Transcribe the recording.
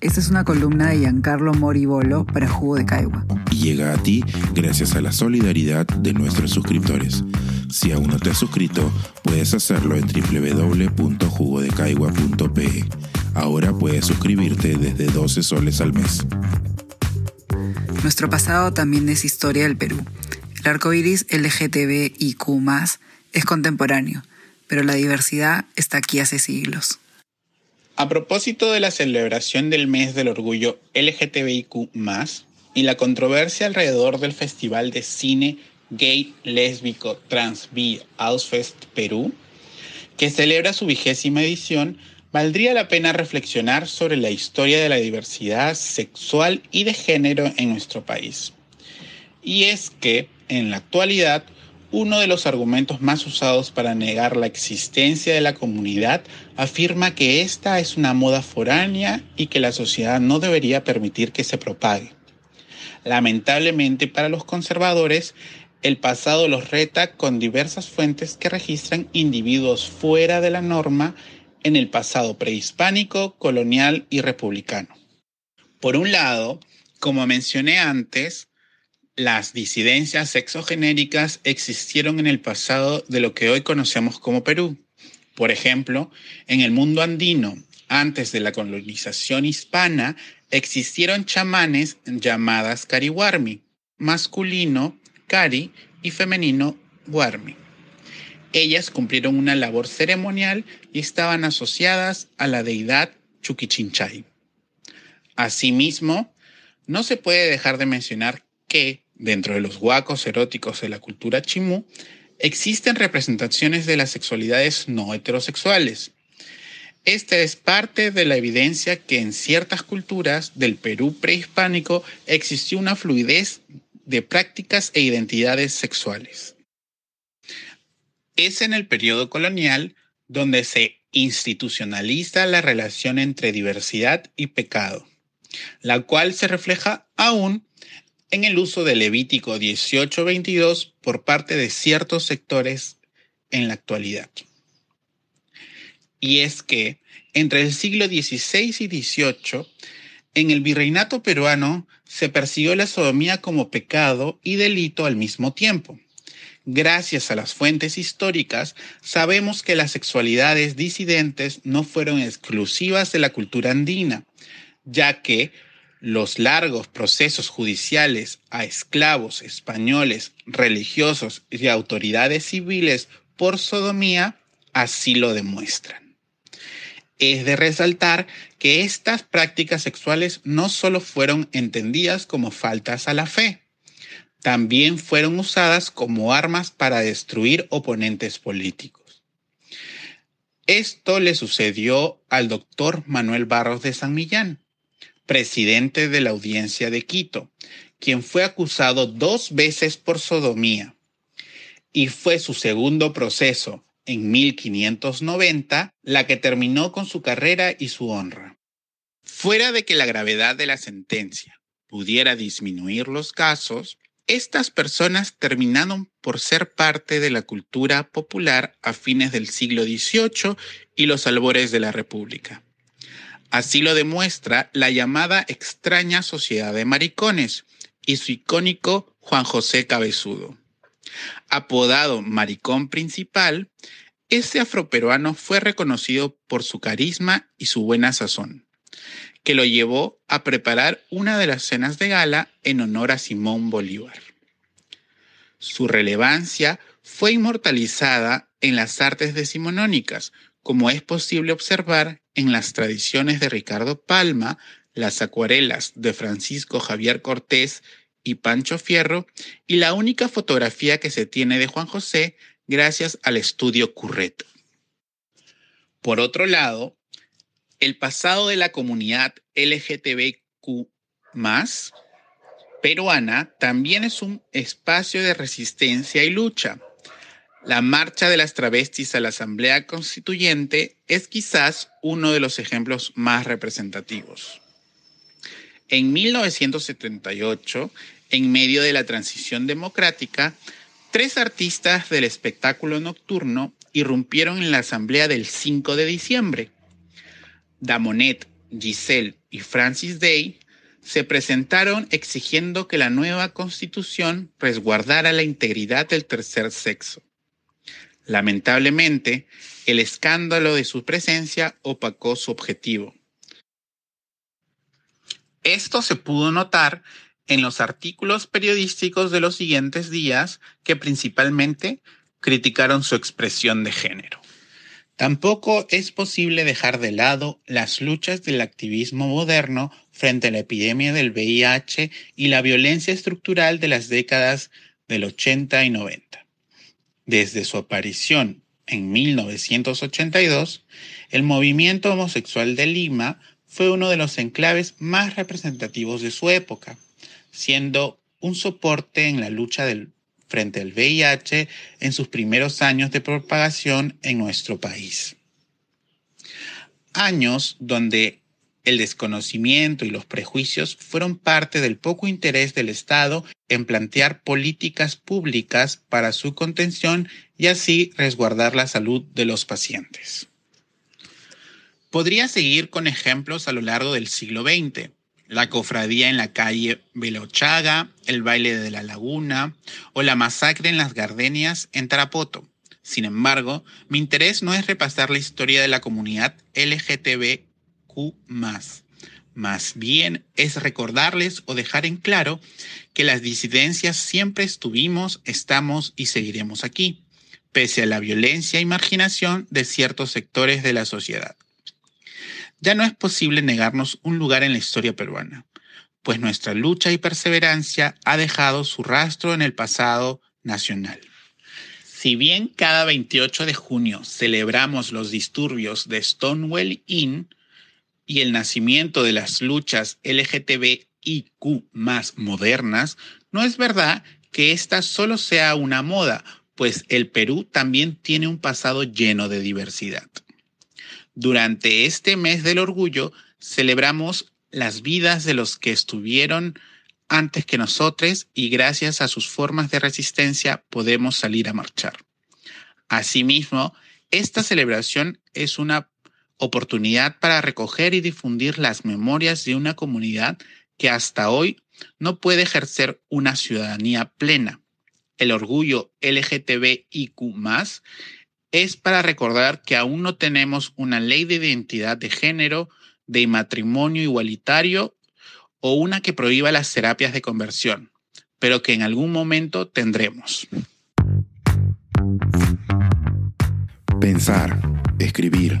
Esta es una columna de Giancarlo Moribolo para Jugo de Caigua. Y llega a ti gracias a la solidaridad de nuestros suscriptores. Si aún no te has suscrito, puedes hacerlo en www.jugodecaigua.pe. Ahora puedes suscribirte desde 12 soles al mes. Nuestro pasado también es historia del Perú. El arco iris LGTBIQ es contemporáneo, pero la diversidad está aquí hace siglos. A propósito de la celebración del mes del orgullo LGTBIQ, y la controversia alrededor del Festival de Cine Gay, Lésbico, Trans, Bi, Ausfest Perú, que celebra su vigésima edición, valdría la pena reflexionar sobre la historia de la diversidad sexual y de género en nuestro país. Y es que, en la actualidad, uno de los argumentos más usados para negar la existencia de la comunidad afirma que esta es una moda foránea y que la sociedad no debería permitir que se propague. Lamentablemente para los conservadores, el pasado los reta con diversas fuentes que registran individuos fuera de la norma en el pasado prehispánico, colonial y republicano. Por un lado, como mencioné antes, las disidencias sexogenéricas existieron en el pasado de lo que hoy conocemos como Perú. Por ejemplo, en el mundo andino, antes de la colonización hispana, existieron chamanes llamadas cariwarmi, masculino Cari y femenino Guarmi. Ellas cumplieron una labor ceremonial y estaban asociadas a la deidad Chuquichinchay. Asimismo, no se puede dejar de mencionar que, dentro de los huacos eróticos de la cultura chimú, existen representaciones de las sexualidades no heterosexuales. Esta es parte de la evidencia que en ciertas culturas del Perú prehispánico existió una fluidez de prácticas e identidades sexuales. Es en el periodo colonial donde se institucionaliza la relación entre diversidad y pecado, la cual se refleja aún en el uso del Levítico 18-22 por parte de ciertos sectores en la actualidad. Y es que entre el siglo XVI y XVIII en el virreinato peruano se persiguió la sodomía como pecado y delito al mismo tiempo. Gracias a las fuentes históricas, sabemos que las sexualidades disidentes no fueron exclusivas de la cultura andina, ya que los largos procesos judiciales a esclavos españoles, religiosos y autoridades civiles por sodomía así lo demuestran. Es de resaltar que estas prácticas sexuales no solo fueron entendidas como faltas a la fe, también fueron usadas como armas para destruir oponentes políticos. Esto le sucedió al doctor Manuel Barros de San Millán, presidente de la audiencia de Quito, quien fue acusado dos veces por sodomía, y fue su segundo proceso en 1590 la que terminó con su carrera y su honra. Fuera de que la gravedad de la sentencia pudiera disminuir los casos, estas personas terminaron por ser parte de la cultura popular a fines del siglo XVIII y los albores de la República. Así lo demuestra la llamada extraña Sociedad de Maricones y su icónico Juan José Cabezudo. Apodado Maricón Principal, este afroperuano fue reconocido por su carisma y su buena sazón, que lo llevó a preparar una de las cenas de gala en honor a Simón Bolívar. Su relevancia fue inmortalizada en las artes decimonónicas, como es posible observar en las tradiciones de Ricardo Palma, las acuarelas de Francisco Javier Cortés y Pancho Fierro, y la única fotografía que se tiene de Juan José gracias al estudio Curret. Por otro lado, el pasado de la comunidad LGTBQ peruana también es un espacio de resistencia y lucha. La marcha de las travestis a la Asamblea Constituyente es quizás uno de los ejemplos más representativos. En 1978, en medio de la transición democrática, Tres artistas del espectáculo nocturno irrumpieron en la asamblea del 5 de diciembre. Damonet, Giselle y Francis Day, se presentaron exigiendo que la nueva constitución resguardara la integridad del tercer sexo. Lamentablemente, el escándalo de su presencia opacó su objetivo. Esto se pudo notar en los artículos periodísticos de los siguientes días que principalmente criticaron su expresión de género. Tampoco es posible dejar de lado las luchas del activismo moderno frente a la epidemia del VIH y la violencia estructural de las décadas del 80 y 90. Desde su aparición en 1982, el movimiento homosexual de Lima fue uno de los enclaves más representativos de su época, siendo un soporte en la lucha frente al VIH en sus primeros años de propagación en nuestro país. Años donde el desconocimiento y los prejuicios fueron parte del poco interés del Estado en plantear políticas públicas para su contención y así resguardar la salud de los pacientes. Podría seguir con ejemplos a lo largo del siglo XX, la cofradía en la calle Velochaga, el baile de la laguna o la masacre en las gardenias en Tarapoto. Sin embargo, mi interés no es repasar la historia de la comunidad LGTBQ, más bien es recordarles o dejar en claro que las disidencias siempre estuvimos, estamos y seguiremos aquí, pese a la violencia y marginación de ciertos sectores de la sociedad. Ya no es posible negarnos un lugar en la historia peruana, pues nuestra lucha y perseverancia ha dejado su rastro en el pasado nacional. Si bien cada 28 de junio celebramos los disturbios de Stonewall Inn y el nacimiento de las luchas LGTBIQ más modernas, no es verdad que esta solo sea una moda, pues el Perú también tiene un pasado lleno de diversidad. Durante este mes del orgullo celebramos las vidas de los que estuvieron antes que nosotros y gracias a sus formas de resistencia podemos salir a marchar. Asimismo, esta celebración es una oportunidad para recoger y difundir las memorias de una comunidad que hasta hoy no puede ejercer una ciudadanía plena. El orgullo LGTBIQ es para recordar que aún no tenemos una ley de identidad de género, de matrimonio igualitario o una que prohíba las terapias de conversión, pero que en algún momento tendremos. Pensar, escribir,